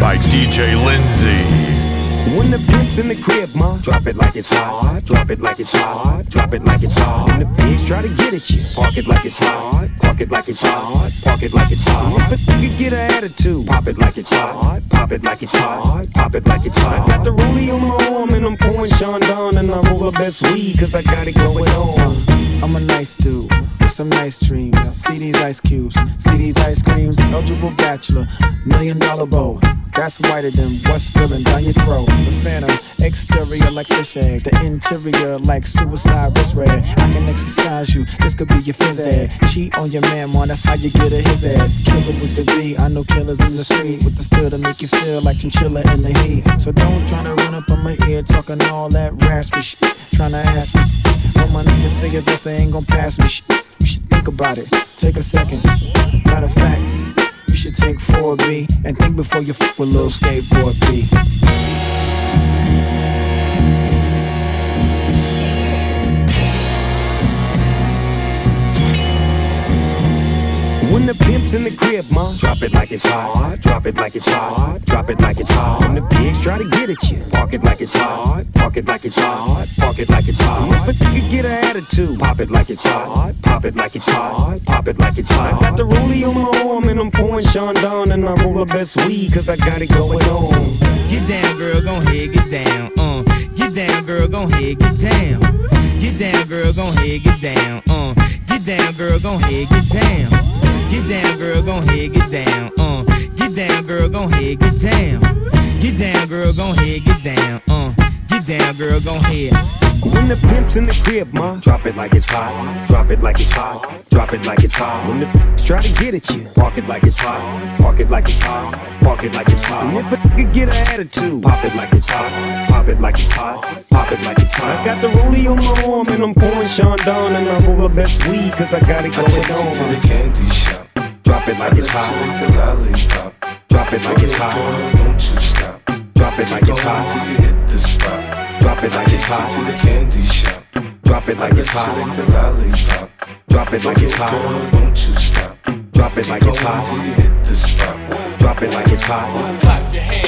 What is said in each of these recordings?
by DJ Lindsay. When the pimp's in the crib, ma, drop it like it's hot. Drop it like it's hot. Drop it like it's hot. When the pigs try to get at you, park it like it's hot. Park it like it's hot. Park it like it's hot. If a nigga get an attitude, pop it like it's hot. Pop it like it's hot. Pop it like it's hot. I got the rollie on my arm and I'm pouring Sean Don and I roll the best weed cause I got it going on. I'm a nice dude with some nice dreams. See these ice cubes, see these ice creams. Eligible bachelor, million dollar bow. That's whiter than what's spilling down your throat. The phantom, exterior like fish eggs. The interior like suicide wrist red. I can exercise you, this could be your phys ed. Cheat on your man, man, that's how you get a his ed. Killer with the B, I know killers in the street. With the still to make you feel like chinchilla in the heat. So don't try to run up on my ear talking all that raspy shit. Trying to ask me. All my niggas figure this, they ain't gon' pass me shit. You should think about it, take a second. Matter of fact, you should take 4B and think before you fuck with little skateboard B. When the pimp's in the crib, ma, drop it like it's hot. Drop it like it's hot. Drop it like it's hot. When the pigs try to get at you, park it like it's hot. Park it like it's hot. Park it like it's hot. If a nigga get an attitude, pop it like it's hot. Pop it like it's hot. Pop it like it's hot. I got the rollie on my arm and I'm pouring Sean Don and I roll the best weed cause I got it going on. Get down, girl, gon' head, get down. Uh, get down, girl, gon' head, get down. Get down, girl, gon' head, get down. Uh, get down, girl, gon' head, get down. Get down, girl, gon' head, get down. Uh, get down, girl, gon' head, get down. Get down, girl, gon' head, get down. Uh, get down, girl, gon' head. When the pimp's in the crib, ma, drop it like it's hot. Drop it like it's hot. Drop it like it's hot. When the pigs try to get at you, park it like it's hot. Park it like it's hot. Park it like it's hot. And if a nigga get an attitude, pop it like it's hot. Pop it like it's hot. Pop it like it's hot. I got the rollie on my arm and I'm pouring Sean Don and I roll the best weed cause I got it I take going you to the candy shop. Drop it like it's hot. the lollipop. Drop it like it's hot. don't you stop. Drop it like it's going hot. till you hit the spot. Drop it like it's you to the candy shop. Drop it like it's you lick hot. the lollipop. Drop it like it's Boy, hot. don't you stop. Drop it like it's hot. hit the spot. Drop it like it's hot. Clap your hands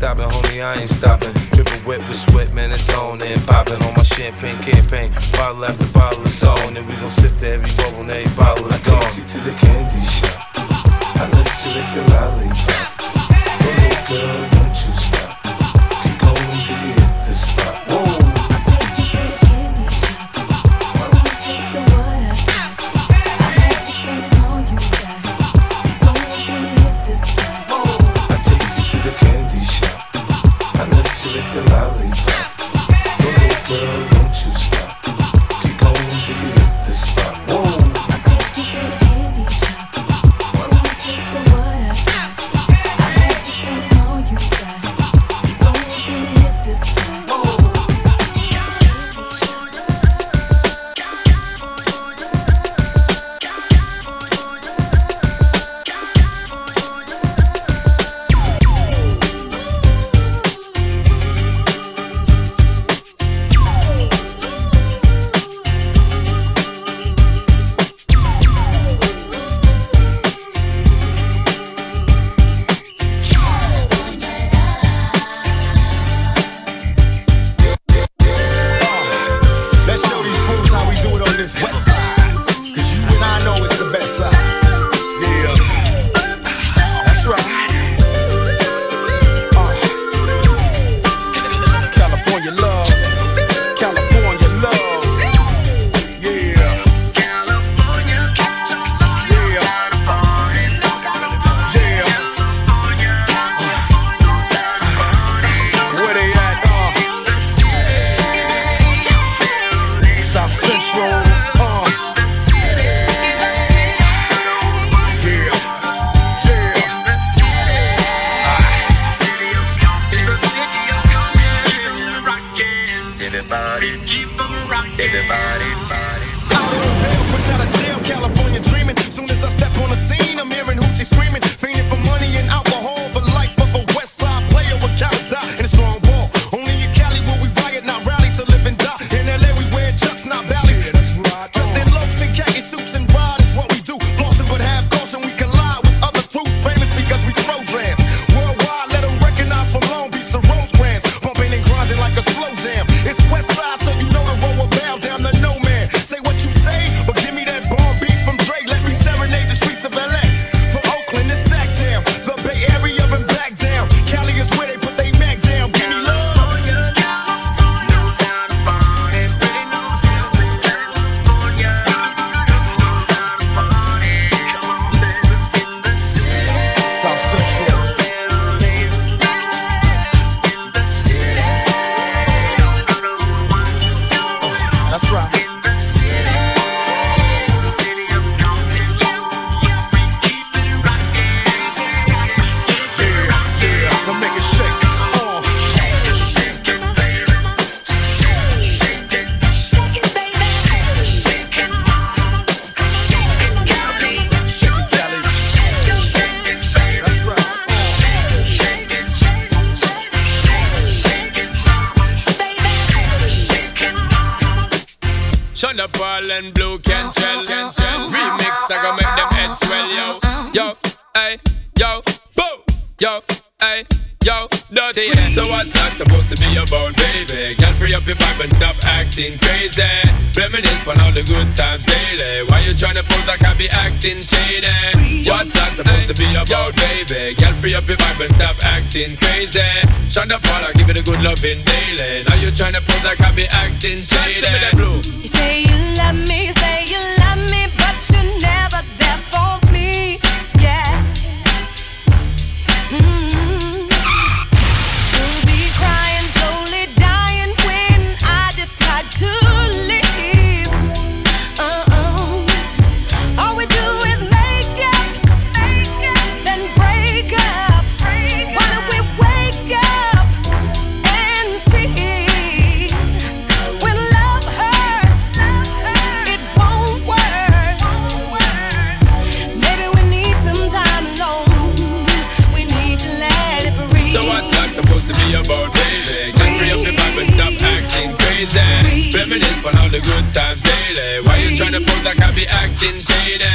stopping, homie, I ain't stopping. Dripping wet with sweat, man, it's on and popping on my champagne campaign. Bottle after bottle is on, and we gon' sip to every bubble, and every bottle is gone. I take you to the candy shop. I let you lick the lollipop. Ahead, girl, be acting shady? What's that supposed to be about, baby? Girl, free up your vibe and stop acting crazy. Shonda Paula, give me the good loving daily. Now you tryna pose like I be acting shady. Give me that. You say you love me, you say you love me, but you're never Reminisce on all the good times daily. Why you tryna pose like I be acting shady?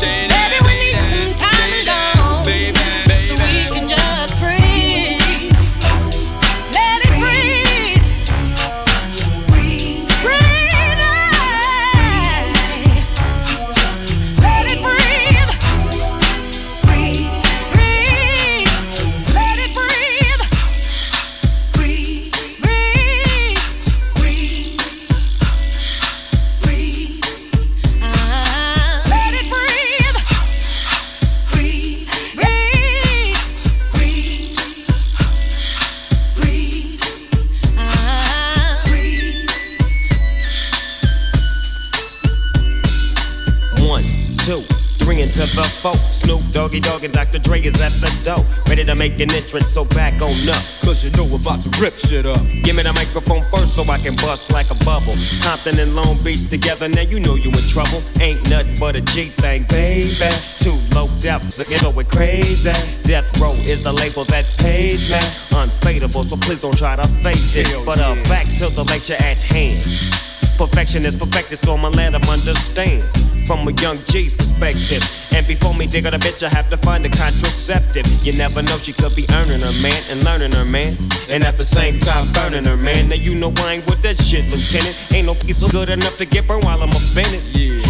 Shady. Baby, we need some time alone. Baby, So we can just Doggy Dogg and Dr. Dre is at the door. Ready to make an entrance, so back on up. Cause you know we're about to rip shit up. Give me the microphone first so I can bust like a bubble. Compton and Long Beach together, now you know you in trouble. Ain't nothing but a G thing, baby. Too low depth, so it's going crazy. Death Row is the label that pays me. Unfadable, so please don't try to fake this. But uh, back to the lecture at hand. Perfection is perfected, so I'ma let 'em understand. From a young G's perspective. And before me dig on a bitch, I have to find a contraceptive. You never know, she could be earning her man and learning her man. And at the same time, burning her man. Now you know I ain't with that shit, Lieutenant. Ain't no piece so good enough to get burned while I'm offended. Yeah.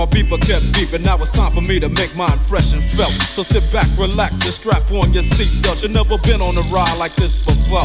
my beeper kept beeping. Now it's time for me to make my impression felt. So sit back, relax, and strap on your seatbelt. You've never been on a ride like this before.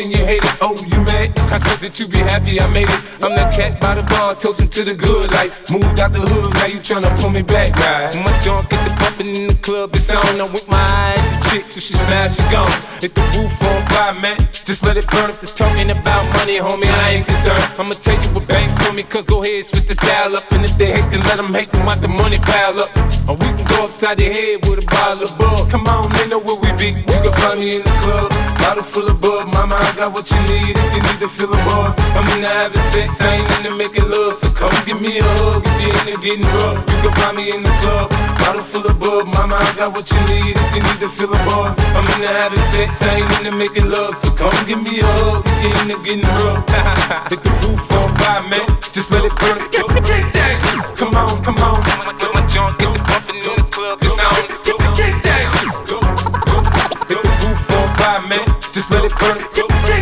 Than you hate it. Oh, you mad? I thought that you be happy I made it. I'm that cat by the bar, toasting to the good life. Moved out the hood, now you tryna pull me back, right? My junk get the pumping in the club, it's on. I'm with my eyes to chicks, if she smash, she gone. Hit the roof on fire, man. Just let it burn. If the talking about money, homie, I ain't concerned. I'ma take you what banks for me, cause go ahead, switch the style up. And if they hate, then let them hate them out the money pile up. Or we can go upside the head with a bottle of bug. Come on, they know where we be. You can find me in the club, got what you need if you need to feel the buzz. I'm into having sex, I ain't into making love. So come give me a hug if you're into getting rough. You can find me in the club, bottle full of bug. Mama, I got what you need if you need to feel the buzz. I'm into having sex, I ain't into making love. So come give me a hug if you're into getting rough. Hit the roof on fire, man. Just let it burn. Come on, come on. Let it burn.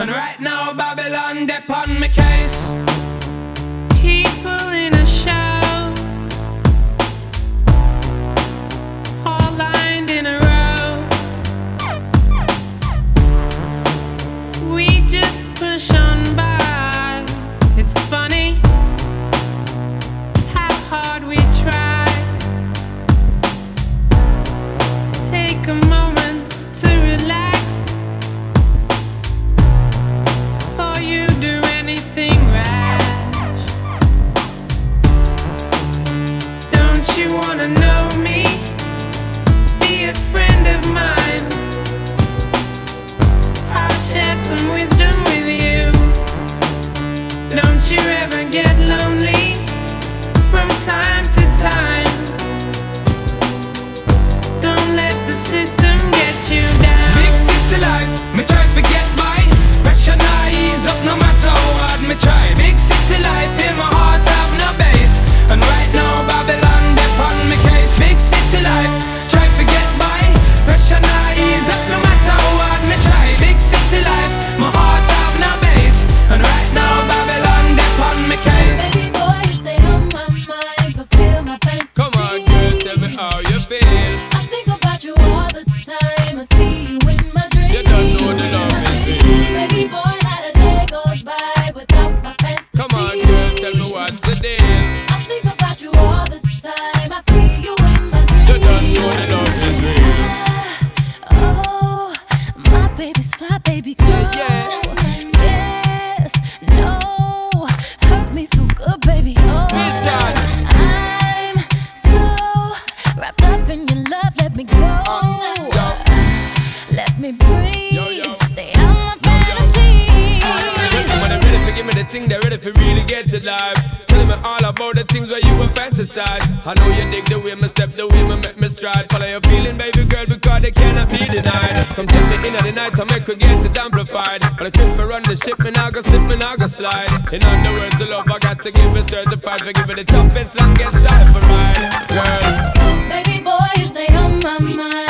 And right now Babylon dip on me case. Things where you were fantasize. I know you dig the way me step, the way me make me stride. Follow your feeling, baby girl, because they cannot be denied. Come tell me in the night, I make her get it amplified. But I quit for run the ship, me nah go slip, me nah go slide. In other words, the love I got to give it certified for giving the toughest, longest time for ride, girl. Baby boy, you stay on my mind.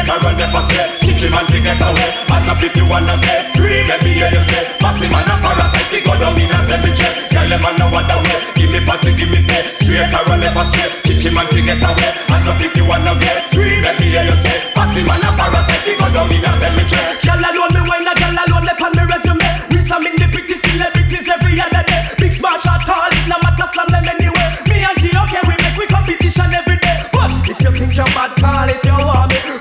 Or run never stay. Teach him and to get away. Hands up if you wanna get Scream, let me hear you say. Massive man a parasite, we go down in a cemetery. Girl, them a know what the way. Give me party, give me pay. Straight run never stay. Teach him and to get away. Hands up if you wanna get Scream, let me hear you say. Massive man a parasite, we go down in a cemetery. Girl alone, me wine a girl alone, lep on me resume. We some in the pretty celebrities every other day. Big smash or tall, it no matter slam them anyway. Me and T, okay, we make we competition every day. But if you think you're bad, call if you want me.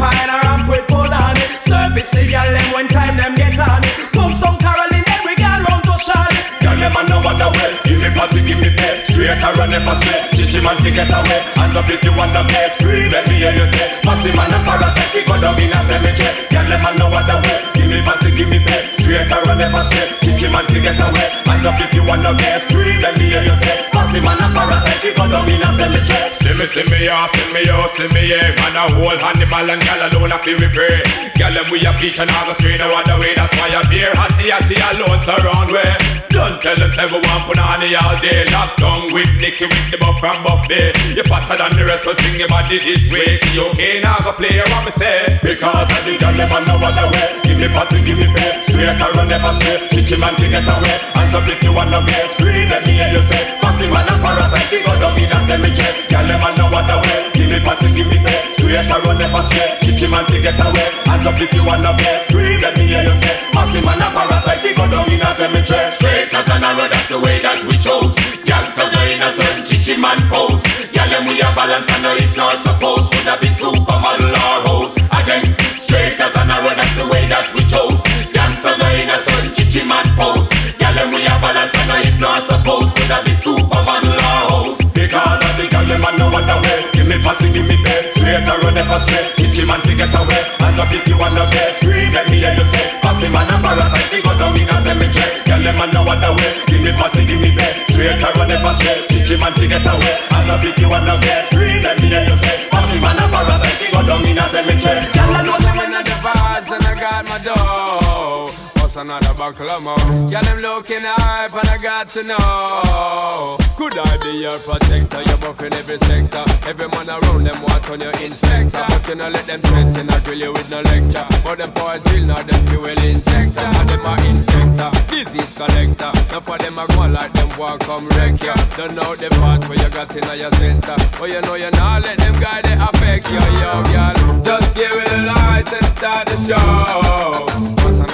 Big time step on a ramp with pull on it. Service the girl them when time them get on it. Pump some Caroline, then we go round to Charlotte. Girl, them a know what the way. Give me party, give me pay. Straight or never stay. Teach him and to get away. Hands up if you wanna play. Scream, let me hear you say. Massive man a parasite, we go down in a cemetery. Girl, them a know what the way. Give me party, give me pay. Straight or never stay. Teach him and to get away. Hands up if you wanna play. Scream, let me hear you say. Massive man a parasite, we go down in a cemetery. See me, see me, yeah, see me, yo, see me, yeah. Man, a whole animal and gal alone, I feel we pray. Gal, them we a bleach and all the straight no other way. That's why I beer, hatty, hatty, alone, surround way. Don't tell them, say we want the all day. Locked down with Nicky, with the buff from Buffy. You fatter than the rest, so swing your body this way. See, okay, now go play what me say. Because of the girl, them a know what the way. Give me party, give me pay. Straight run never stay. Teach him and to get away. Hands up if you wanna play. Scream, let me hear you say. Massive man a parasite, we go down in a cemetery. Girl, them a know what the way. Give me party, give me pay. Straight run never stay. Teach him and to get away. Hands up if you wanna play. Scream, let me hear you say. Massive man a parasite, we go down in a cemetery. Straight as an arrow, that's the way that we chose. Gangsters no innocent, chichi man pose. Girl, them we a balance and no ignore suppose. Coulda be supermodel or hose. Again, straight as an arrow, that's the way that we chose. Gangsters no innocent, chichi man pose. Girl, them we a balance and no ignore suppose. Coulda be supermodel or hose. Because of the girl, them a know what the way. Give me party, give me pay. Straight or run never straight. Chichi man to get away. Hands up if you wanna get Scream, let me hear you say. Pass him man a parasite, we go down in a cemetery. Girl, them a know what the way. Give me party, give me pay. Straight or run never straight. Chichi man to get away. Hands up if you wanna get Scream, let me hear you say. Pass him man a parasite, we go down. Girl alone, me When a I the vibes and I got my dough. What's another buckle more? Yeah, them looking hype and I got to know. Could I be your protector? You're buffing every sector. Every man around them want on your inspector. But you know let them threaten, I drill you with no lecture. But them for a drill, now them fuel injector. And them a infector, disease collector. Now for them a go like them walk come wreck ya. Don't know the part where you got in your center. But you know you not let them guy they affect you, yo, girl. Just give it a light and start the show.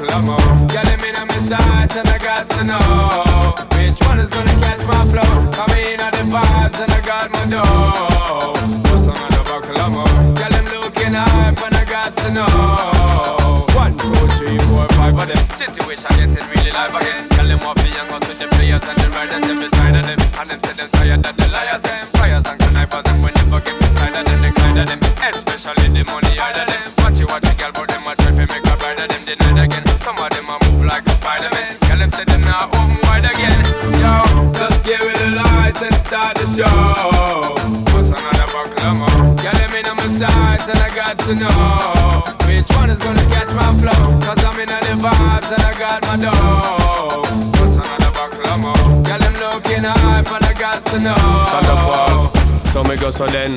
Buckle of them in a sight and I got to know which one is gonna catch my flow. Come in at the vibes and I got my dough. What's another buckle of more? Girl, them looking hype and I got to know. One, two, three, four, five of them. Situation getting really live again. Tell them what be young with the players and the riders them beside of them. And them say them tired that to know which one is gonna catch my flow. Cause I'm in the vibes and I got my dough. What's another more? Girl, I'm looking high, but I got to know. So me go so then.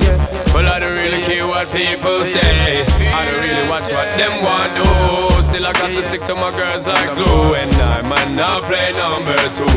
Well I don't really care what people say. I don't really watch what them want to do. Still I got to stick to my girls like glue. And I might not play number two.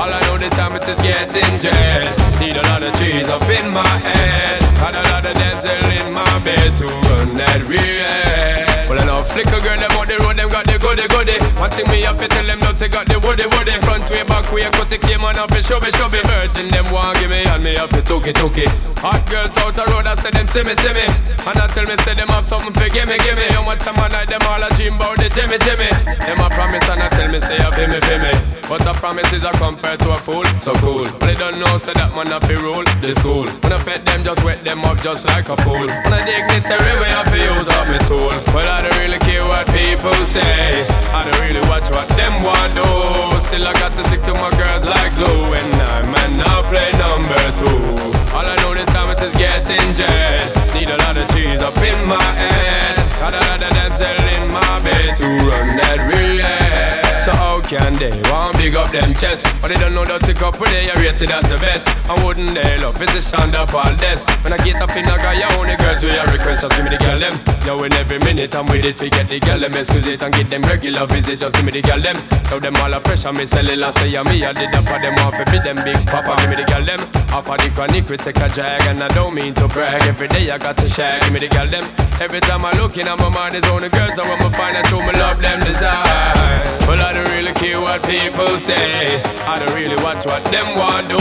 All I know the time it is getting jet. Need a lot of trees up in my head Had a lot of dental in my bed To run that real well, I know flicker girl, them out the road, them got the goody goody. One thing me to tell them, don't take out the woody woody. Front way, back way, cut the came on up and show me, show me. Virgin, them want give me, and me have to took it, took it. Hot girls out the road, I say them see me, see me. And I tell me, say them have something for give me, give me. How much time I night, them all a dream about the Jimmy, Jimmy. Them a promise, and I tell me, say, I feel me, feel me. But a promise is a compare to a fool, so cool. But they don't know, say that man have to rule the school. When I pet them, just wet them up just like a pool. When I dignitary, way I feel use up my tool. Well, I don't really care what people say. I don't really watch what them want do. Still I got to stick to my girls like glue. And I might not play number two. All I know this time it is getting jet. Need a lot of cheese up in my head. Got a lot of dental in my bed to run that relay. Can they want big up them chest? But they don't know that to go for they are rated as the best. I wouldn't they love it's a sound of all this. When I get up in a guy, only girls with your request, just give me the girl them. Yo, in every minute I'm with it, forget the girl them, excuse it and get them regular visit, just give me the girl them. Tell them all a pressure, me sell it, say yeah, me, I did that for them off, be them big papa, give me the girl them. Off of the chronic, we take a drag, and I don't mean to brag. Every day I got to share, give me the girl them. Every time I look in, my mind is on the girls, I want to find out who me love them design. Well, I don't really care what people say. I don't really watch what them want do.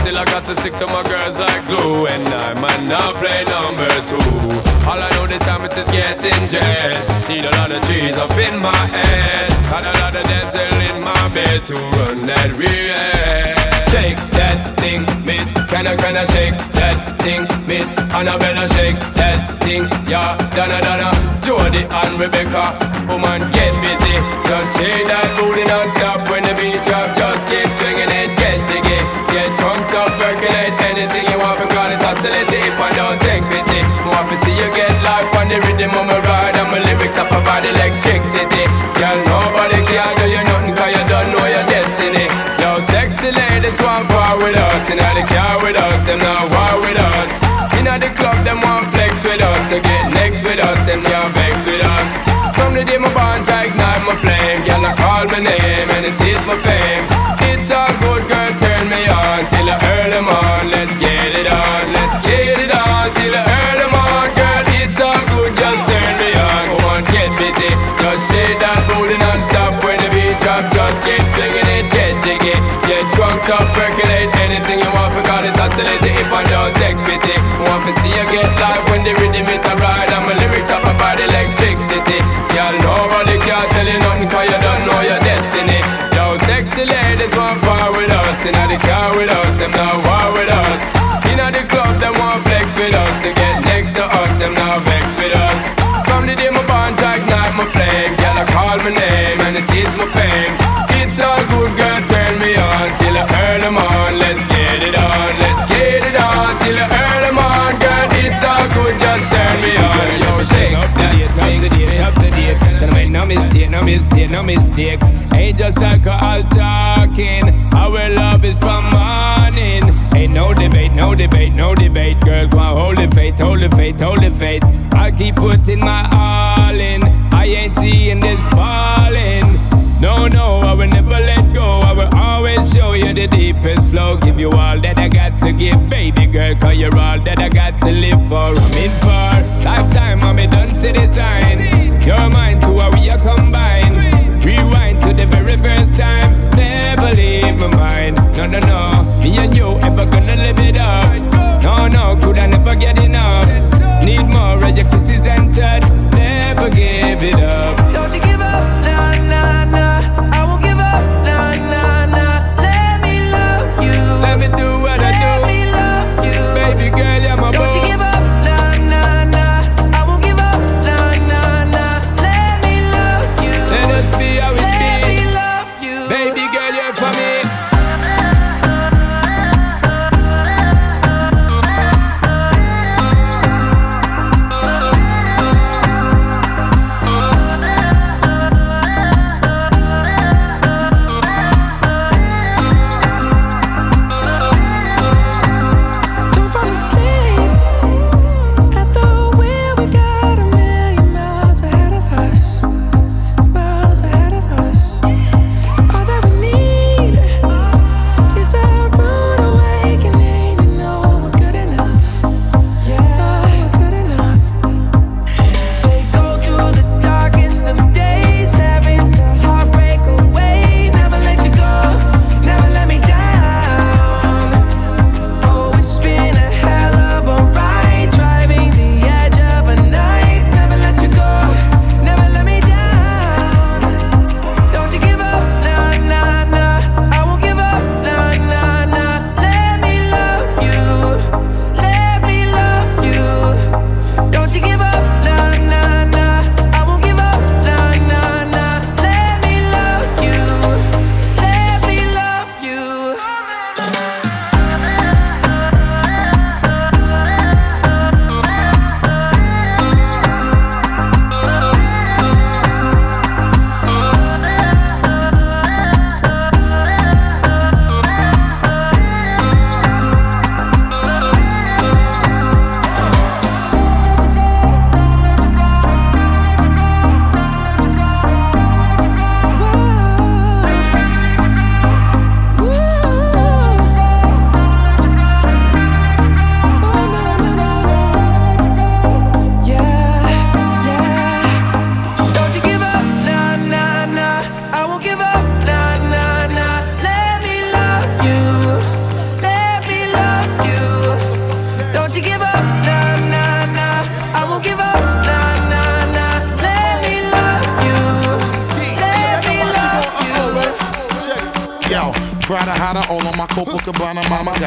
Still I got to stick to my girls like glue, and I might not play number two. All I know the time it is getting jet. Need a lot of trees up in my head, got a lot of dental in my bed to run that real. Shake that thing, miss. Can I, can I shake that thing, miss? Annabella shake that thing, yeah. Donna, Donna, Jody and Rebecca. Woman, get busy. Just shake that booty non-stop when the beat drop. Just keep swinging it, get jiggy. Get drunk up, percolate anything you want. Because it oscillate if I don't take pity. Want to see you get life on the rhythm of my ride. And my lyrics up about electricity. Girl, nobody can them not war with us. Inna the club, them want flex with us. To get next with us, them not vex with us. From the day my bond, I ignite my flame. I call my name and it is my fame. It, if I don't take pity. Want to see you get live when the rhythm is a ride mistake, no mistake. Ain't just alcohol talking. Our love is from morning. Ain't no debate, no debate, no debate. Girl, go on, hold the faith, hold the faith, hold the faith. I'll keep putting my all in. I ain't seeing this falling. No, no, I will never let go. I will always show you the deepest flow. Give you all that I got to give, baby girl. Cause you're all that I got to live for. I'm in for lifetime, I'm done to design. You're mine to how we are combined. Very first time. Never leave my mind. No, no, no. Me and you ever gonna live it up. No, no, could I never get enough? Need more of your kisses and touch. Never give it up.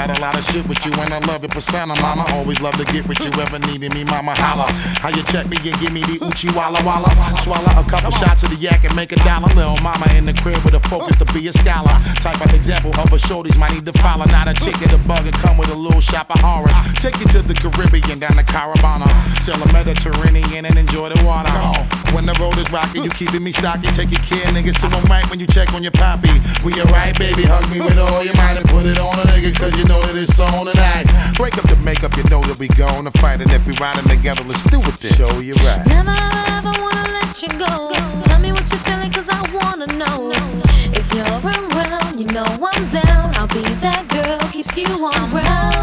Got a lot of shit with you and I love your persona, mama. Always love to get with you, ever needed me, mama. Holla. How you check me and give me the Uchi Walla Walla? Swallow a couple shots of the yak and make a dollar. Little mama in the crib with a focus to be a scholar. Type of example of a shorties might need to follow. Not a chick in the bug and come with a little shop of horrors. Take you to the Caribbean, down the Caravana. Sail the Mediterranean and enjoy the water. When the road is rocky, you keeping me stocky. Take your care, nigga. So I'm right when you check on your poppy. We alright, baby. Hug me with all your might and put it on a nigga, cause you know that it's on tonight. Break up the makeup, you know that we gonna fight. And if we riding together, let's do it then. Show you right. Never ever ever wanna let you go. Tell me what you're feeling, cause I wanna know. If you're around, you know I'm down. I'll be that girl, keeps you on ground.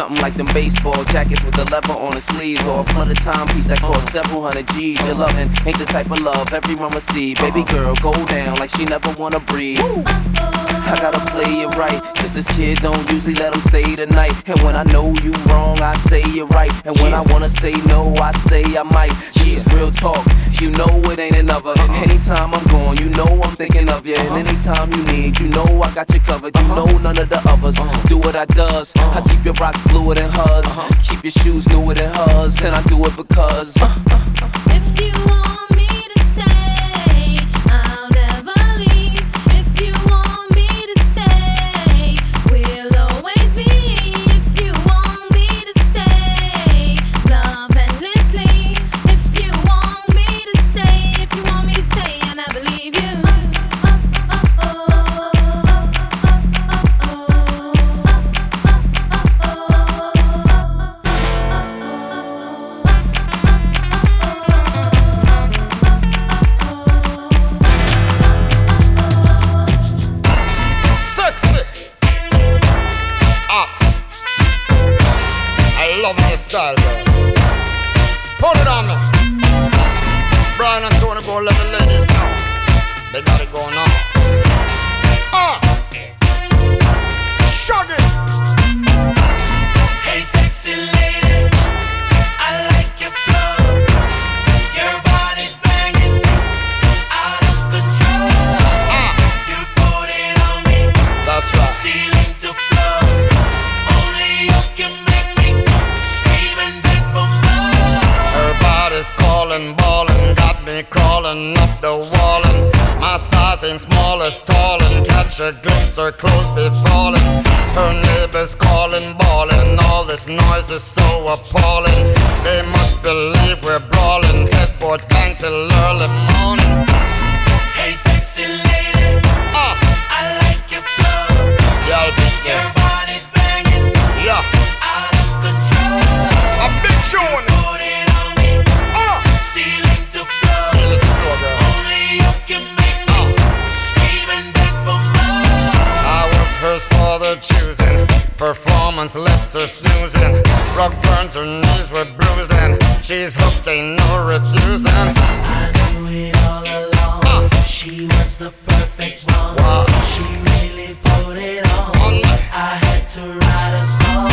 Something like them baseball jackets with the leather on the sleeves, or a flooded timepiece that cost several hundred G's. Your loving ain't the type of love everyone will see. Baby girl, go down like she never wanna breathe. I gotta play it right, cause this kid don't usually let him stay the night. And when I know you wrong, I say you're right. And when I wanna say no, I say I might. This is real talk, you know it ain't another. Uh-huh. Anytime I'm gone, you know I'm thinking of you. And uh-huh. anytime you need, you know I got you covered. You uh-huh. know none of the others do what I does. I keep your rocks bluer than hers, uh-huh. keep your shoes newer than hers, and I do it because. Uh, uh, uh. If you want crawling wall. And my size ain't small as tall. And catch a glimpse, her clothes be falling. Her neighbors calling, bawling. All this noise is so appalling. They must believe we're brawling. Headboards bang till early morning. Hey, sexy lady, ah. I like your flow. Yeah, Your body's banging, Yeah. out of control. A big tune. Performance left her snoozing. Rock burns, her knees were bruised, and she's hooked, ain't no refusing. I knew it all along. Ah. She was the perfect one. She really put it on. I had to write a song.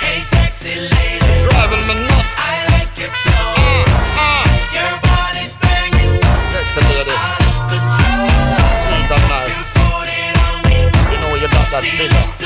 Hey, sexy lady, driving me nuts. I like your flow. Ah, ah. Your body's banging, Sexy lady, out of control. sweet and nice. Put it on me, You know you got that figure, to flow. that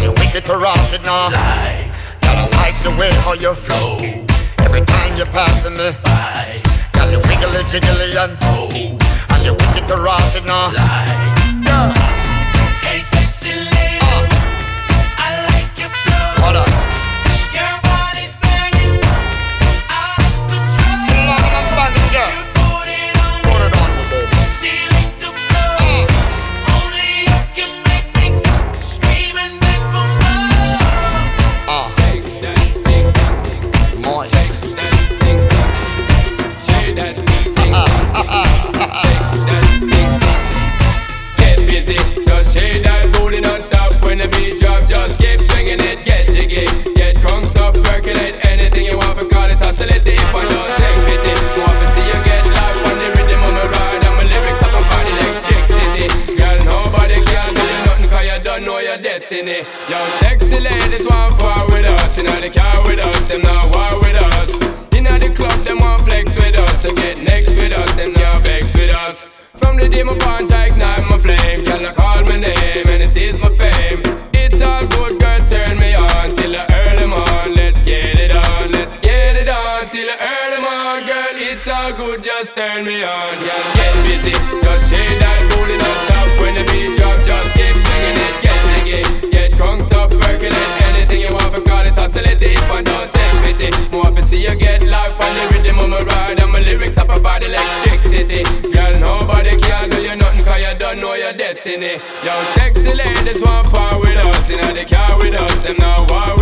Girl, you wicked to rot it now Girl, I like the way how you flow. Every time you're passing me by. Girl, you wiggly jiggly and oh And you wicked to rot it now Girl Hey, destiny. Yo, sexy ladies want part with us. Inna they car with us, them not war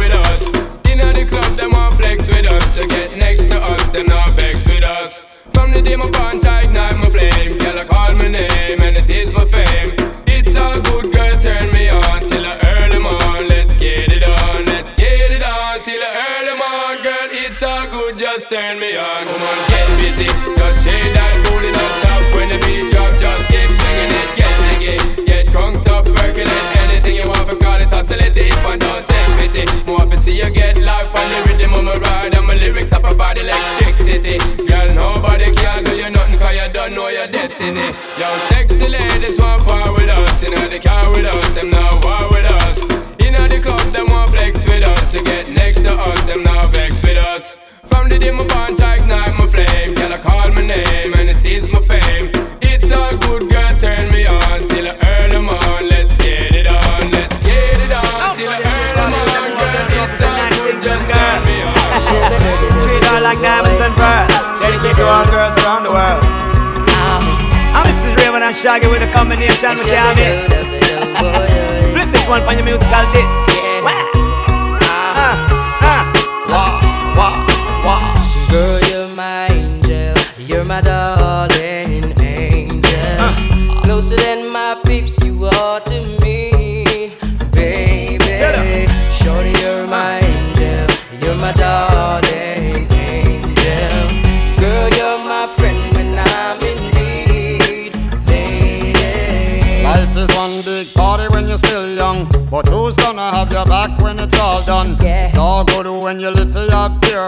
like diamonds and pearls. Dedicate to all girls around the world. And this is Rayvon and Shaggy with a combination with mix. Flip this one on your musical disc. Ah, ah. Girl, you're my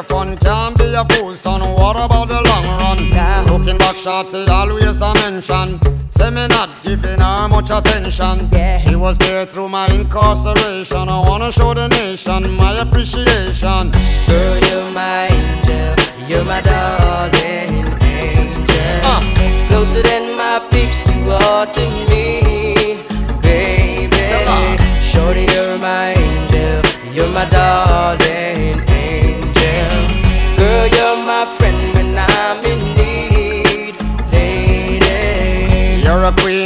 your fun. Can't be a fool, son. What about the long run? Yeah. Looking back, shorty always a mention. Say me not giving her much attention. Yeah. She was there through my incarceration. I wanna show the nation my appreciation. Girl, you're my angel. You're my darling angel. Ah. Closer than my peeps, you are to me, baby. Shorty, you're my angel. You're my darling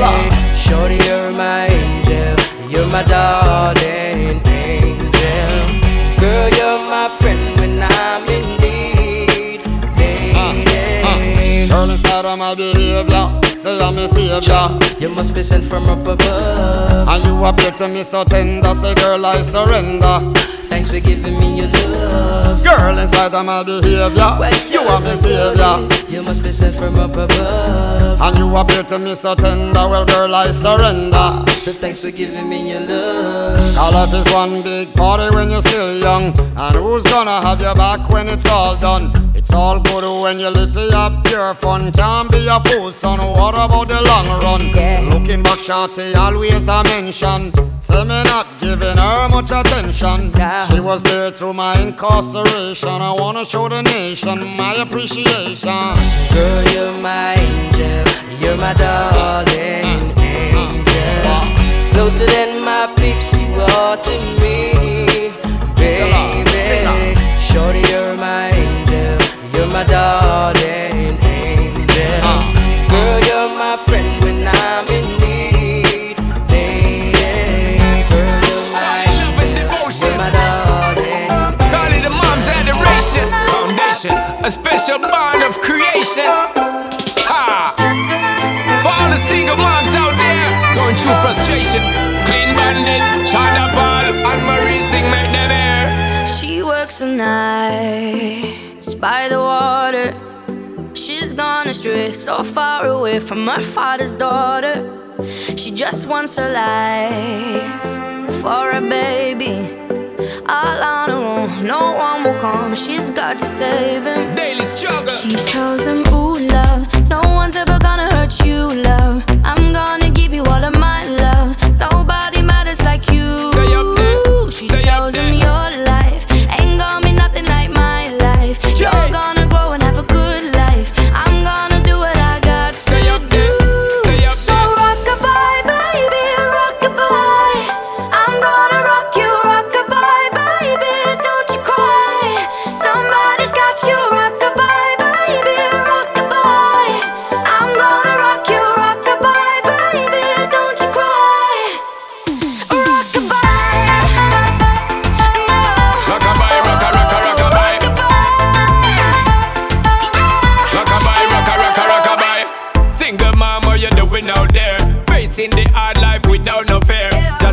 baby. Shorty, you're my angel. You're my darling angel. Girl, you're my friend when I'm in need, lady. inside of my behavior. Say I'm a savior. You must be sent from up above. And you appear to me so tender. Say, girl, I surrender. Thanks for giving me your love. Girl, in spite of my behavior, well, you are my savior. You must be sent from up above. And you appear to me so tender. Well, girl, I surrender. So thanks for giving me your love. Call life is one big party when you're still young. And who's gonna have your back when it's all done? It's all good when you live for your pure fun. Can't be a fool, son. What about the long run? Looking back, Shanty always a mention. Say me not giving her much attention. She was there through my incarceration. I wanna show the nation my appreciation. Girl, you're my angel. You're my darling angel. Closer than my peeps, you are to me, baby. Shorty, special bond of creation. Ha! For all the single moms out there going through frustration. Clean bandit, Sean Paul, Anne-Marie thing make them air. She works the nights by the water. She's gone astray, so far away from her father's daughter. She just wants a life for a baby. All on her own, no one will come. She's got to save him. Daily struggle. She tells him, Ooh, love, no one's ever gonna hurt you, love.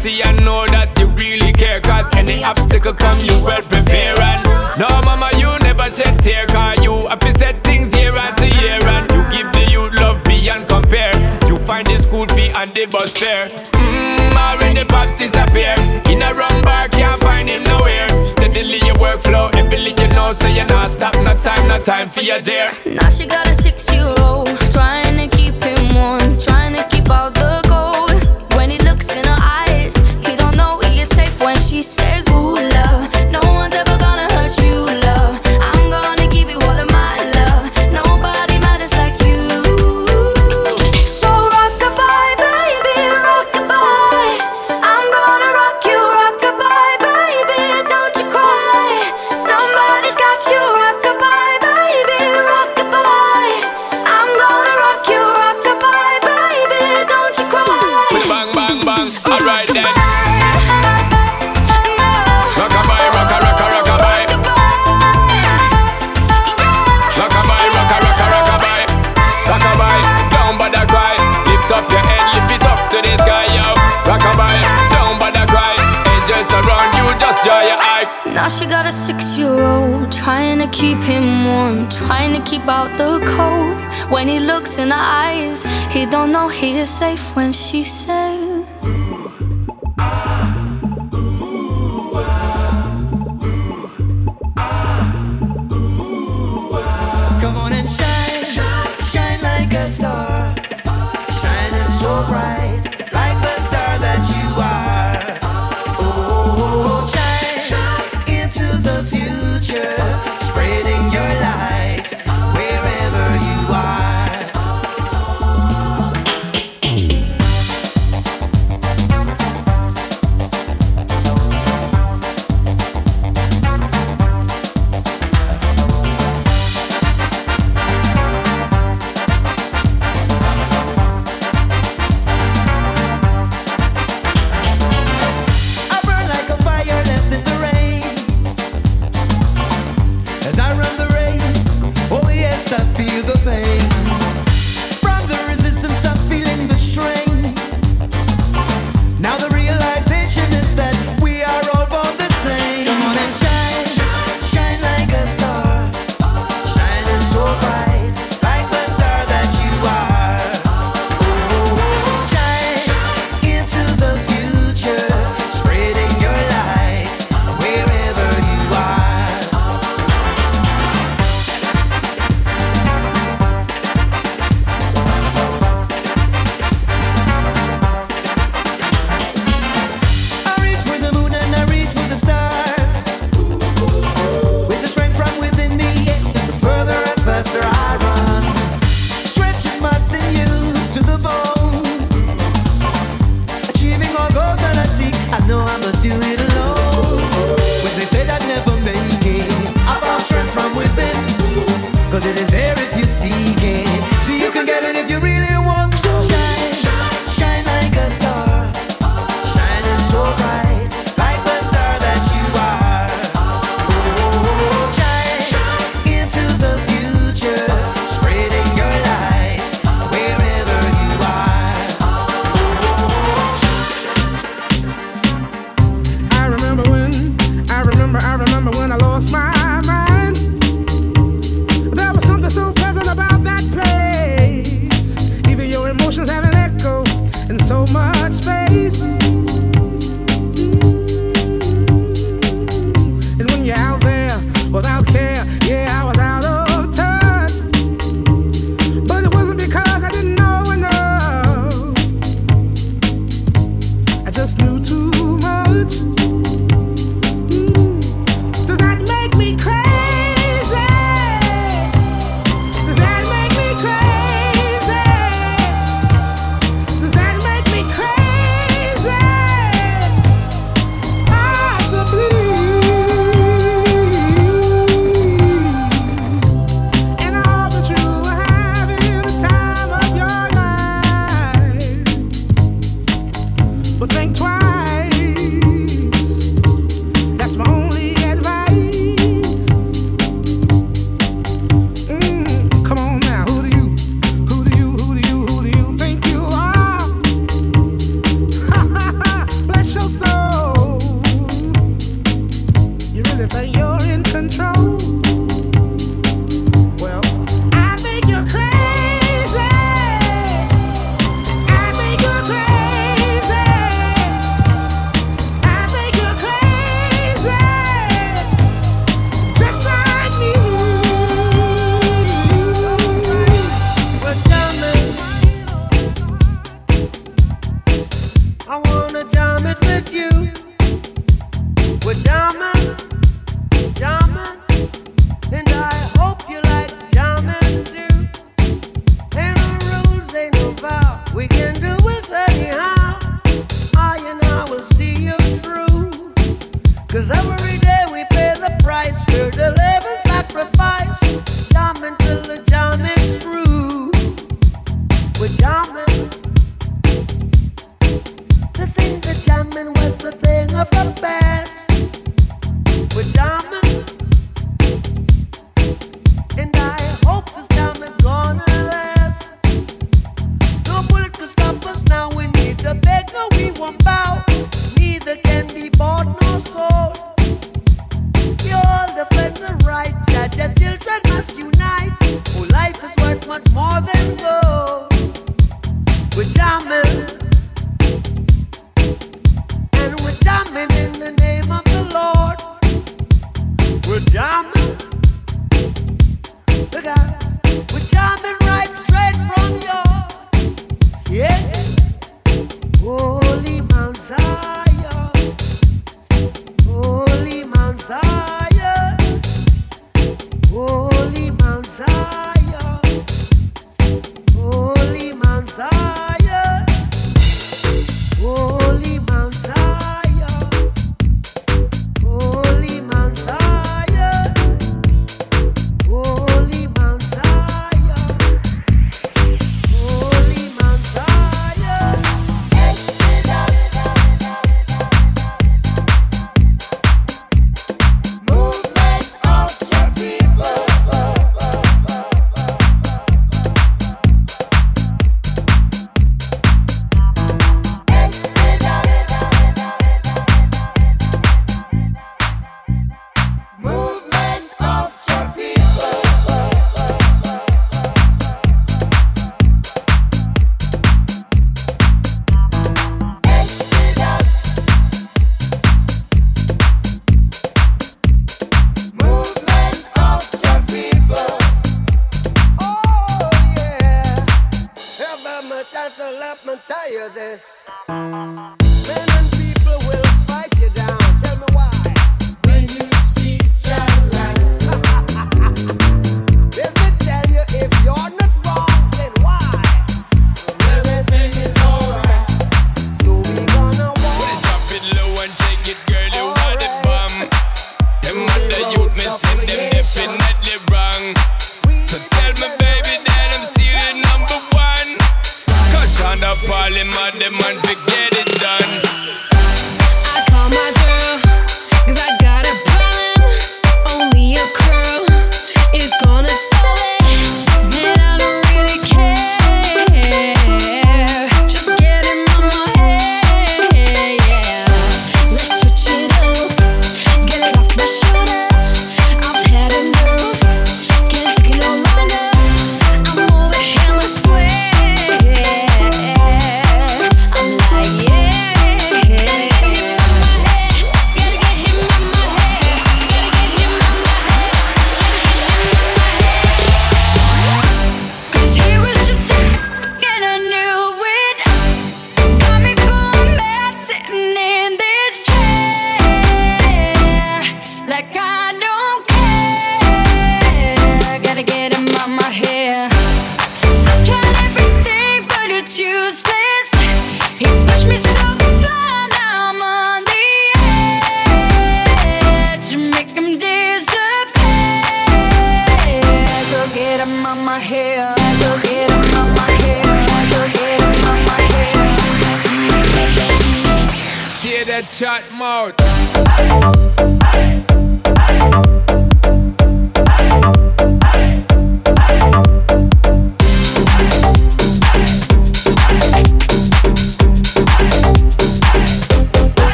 See and know that you really care. Cause any obstacle come, you well prepare. And no, mama, you never shed tear. Cause you have to set things year after year. And you give the youth love beyond compare. You find the school fee and the bus fare. Mmm, the pops disappear. In a wrong bar, can't find him nowhere. Steadily your workflow, everything you know, so you're not stop. No time, no time for your dear. Now she got a six-year-old, trying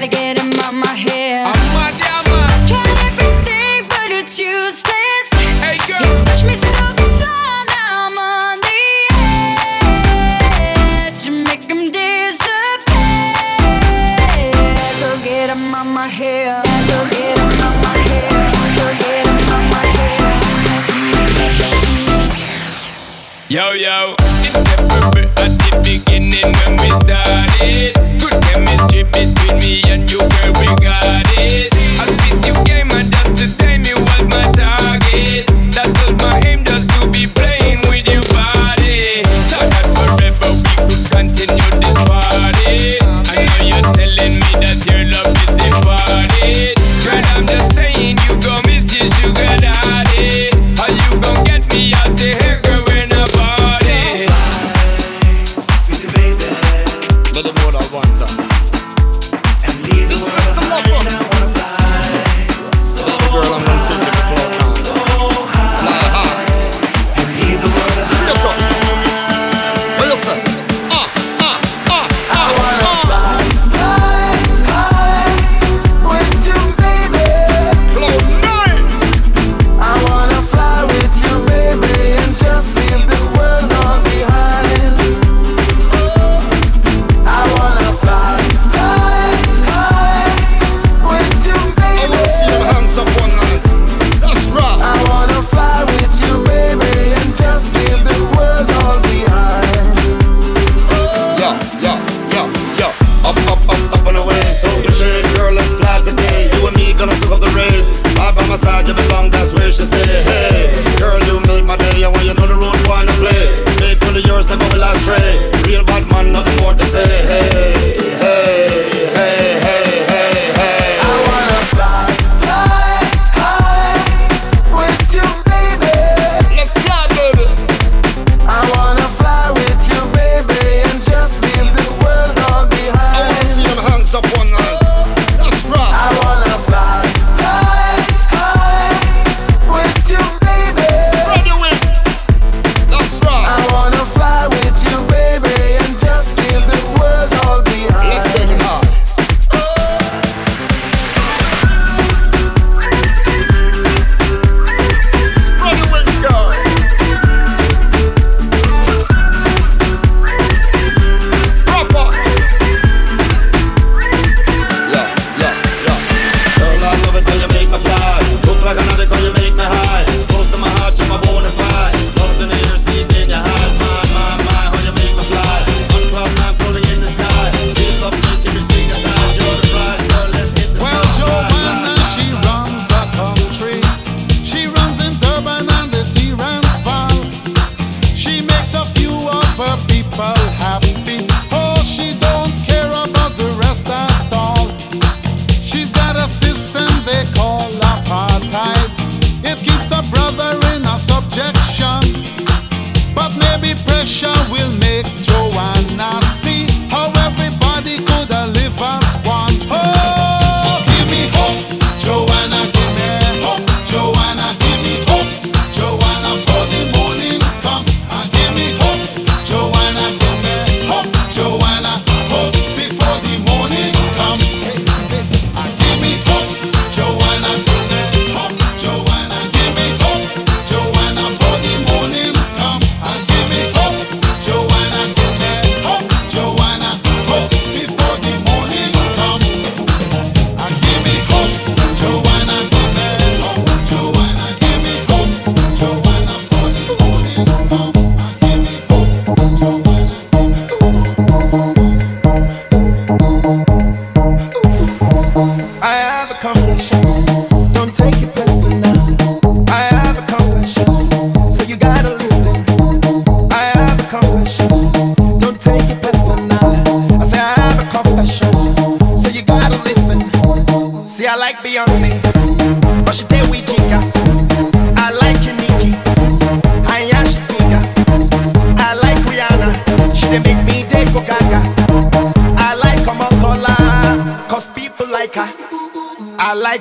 Gotta get him out my hair.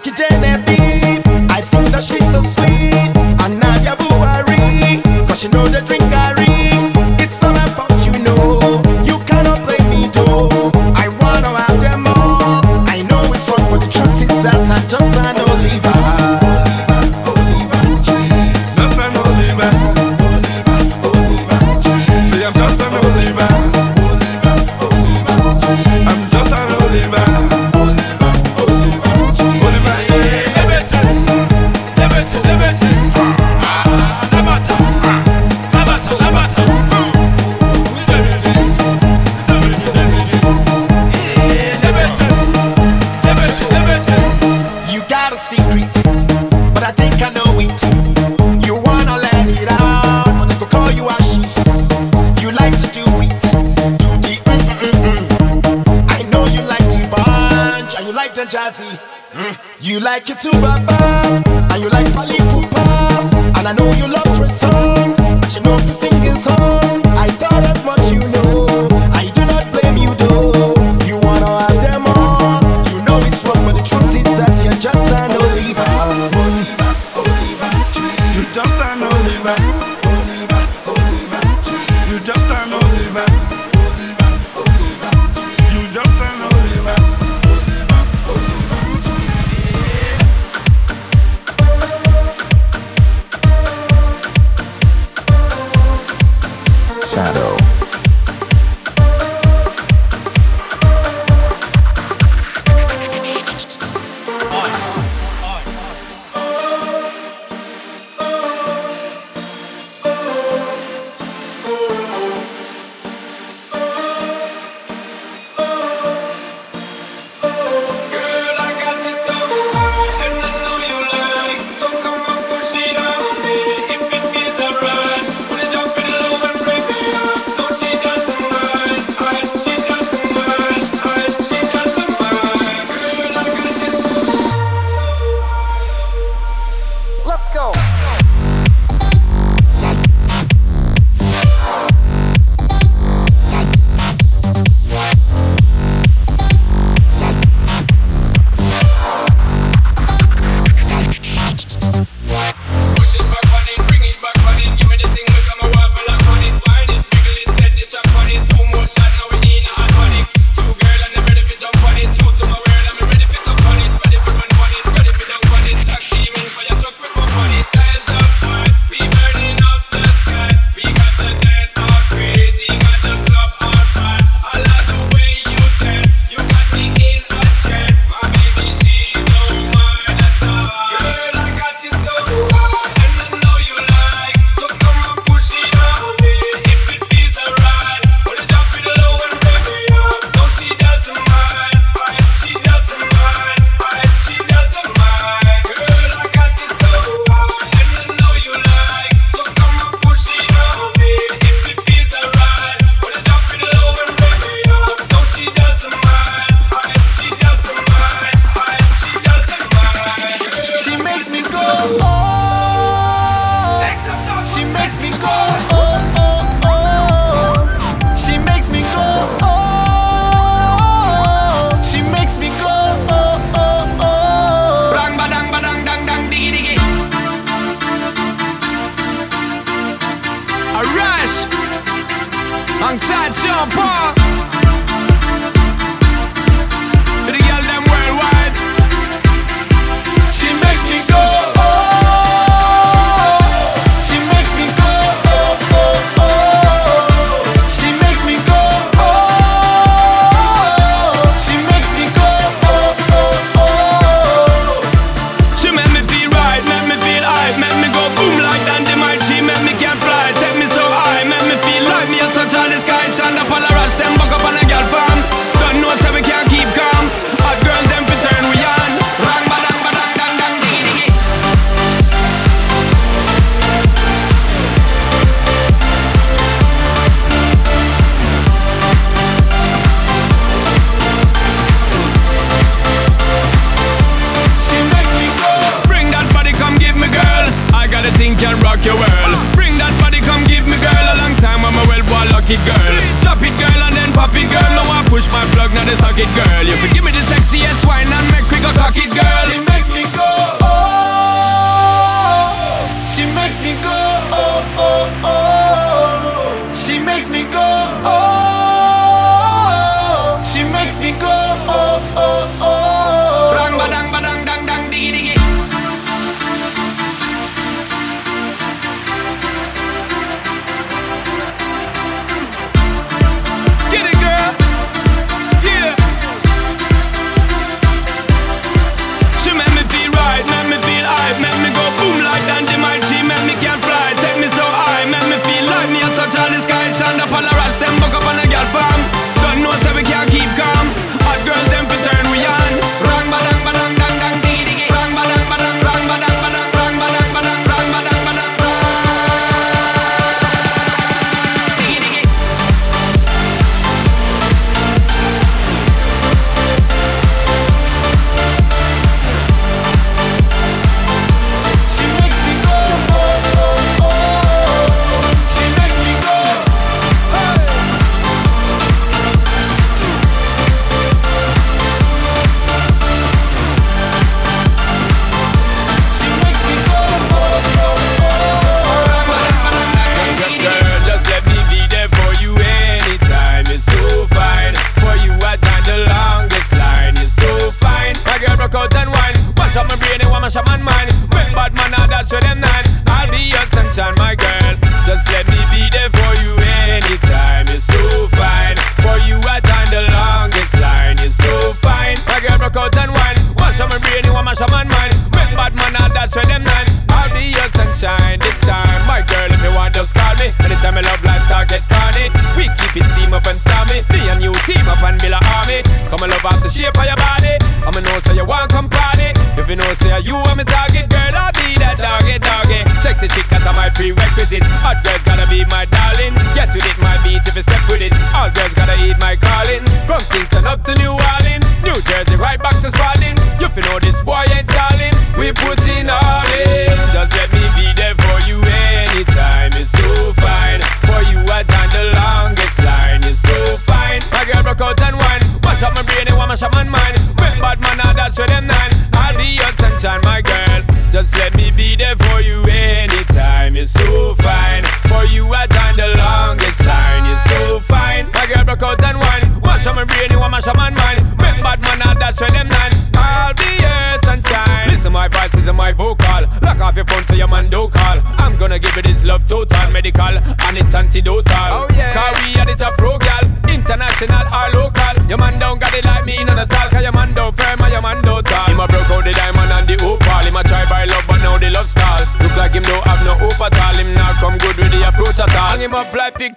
I like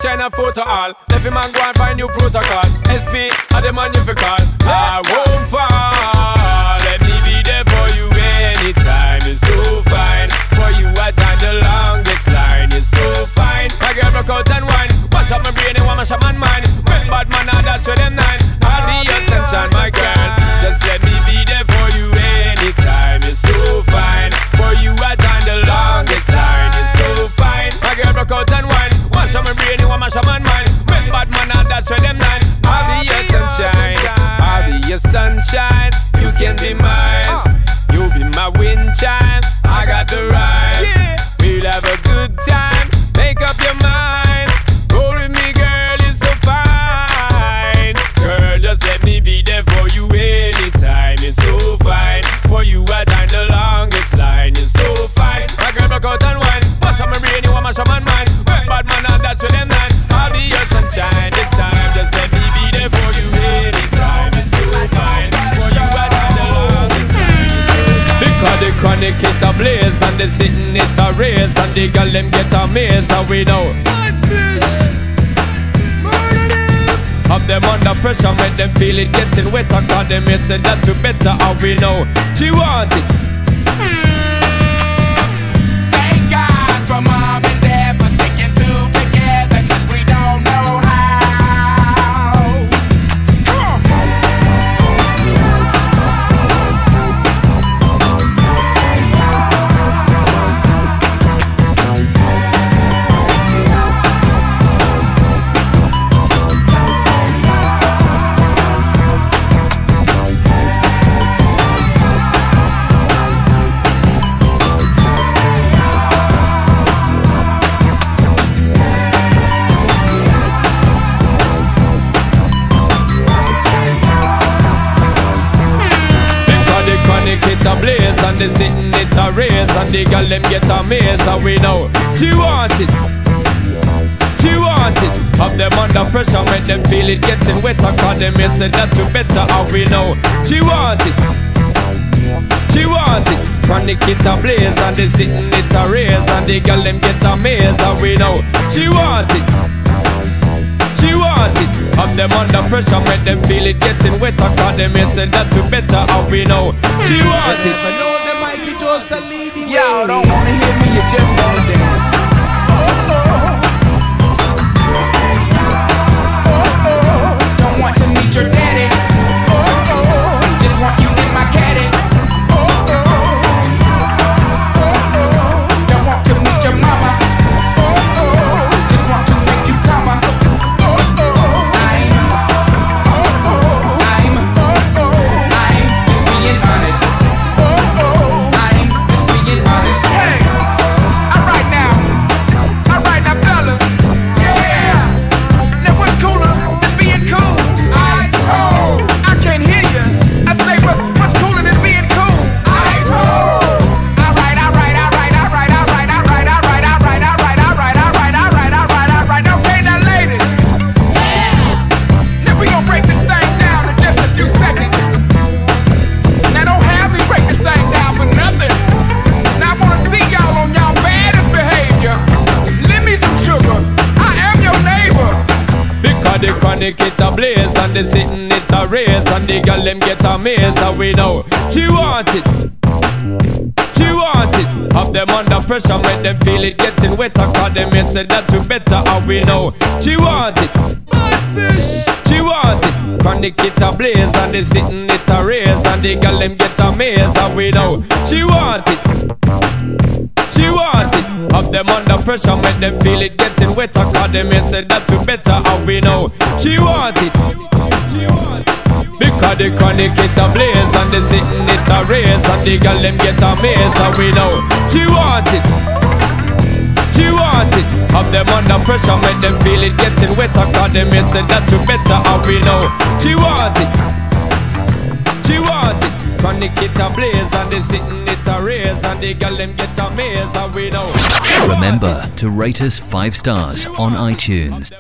China photo all. Every man go and find new protocol. pressure made them feel it getting wetter Cause them mates said that to better how we know. She want it and the girl them get amazed and we know she want it. She want it. Have them under pressure, make them feel it getting wetter. Cause them may say that to better, how we know. She want it. She want it. Chronic it a blaze and they sitting it a raise and the girl them get amazed, how we know. She want it. She want it. Have them under pressure, make them feel it getting wetter. Cause them may say that to better, how we know. She want it. Y'all don't wanna hear me, you just wanna dance. The girl them get amazed and we know she want it. She want it. Have them under pressure, make them feel it getting wetter. Cause them may say that to better how we know she want it. She want it. Chronic it a blaze and the sitting it a raise and the girl them get amazed and we know she want it. She want it. Have them under pressure, make them feel it getting wetter. Cause them may say that to better how we know she want it. She want it. Because the chronic it a blaze and the sitting it a raise and the girl them get amazed and we know she want it. She want it. Have them under pressure, make them feel it getting wetter. Cause them say that to better how we know she want it. She want it. Chronic it a blaze and the sitting it a raise and the girl them get amazed and we know. Remember to rate us five stars on iTunes.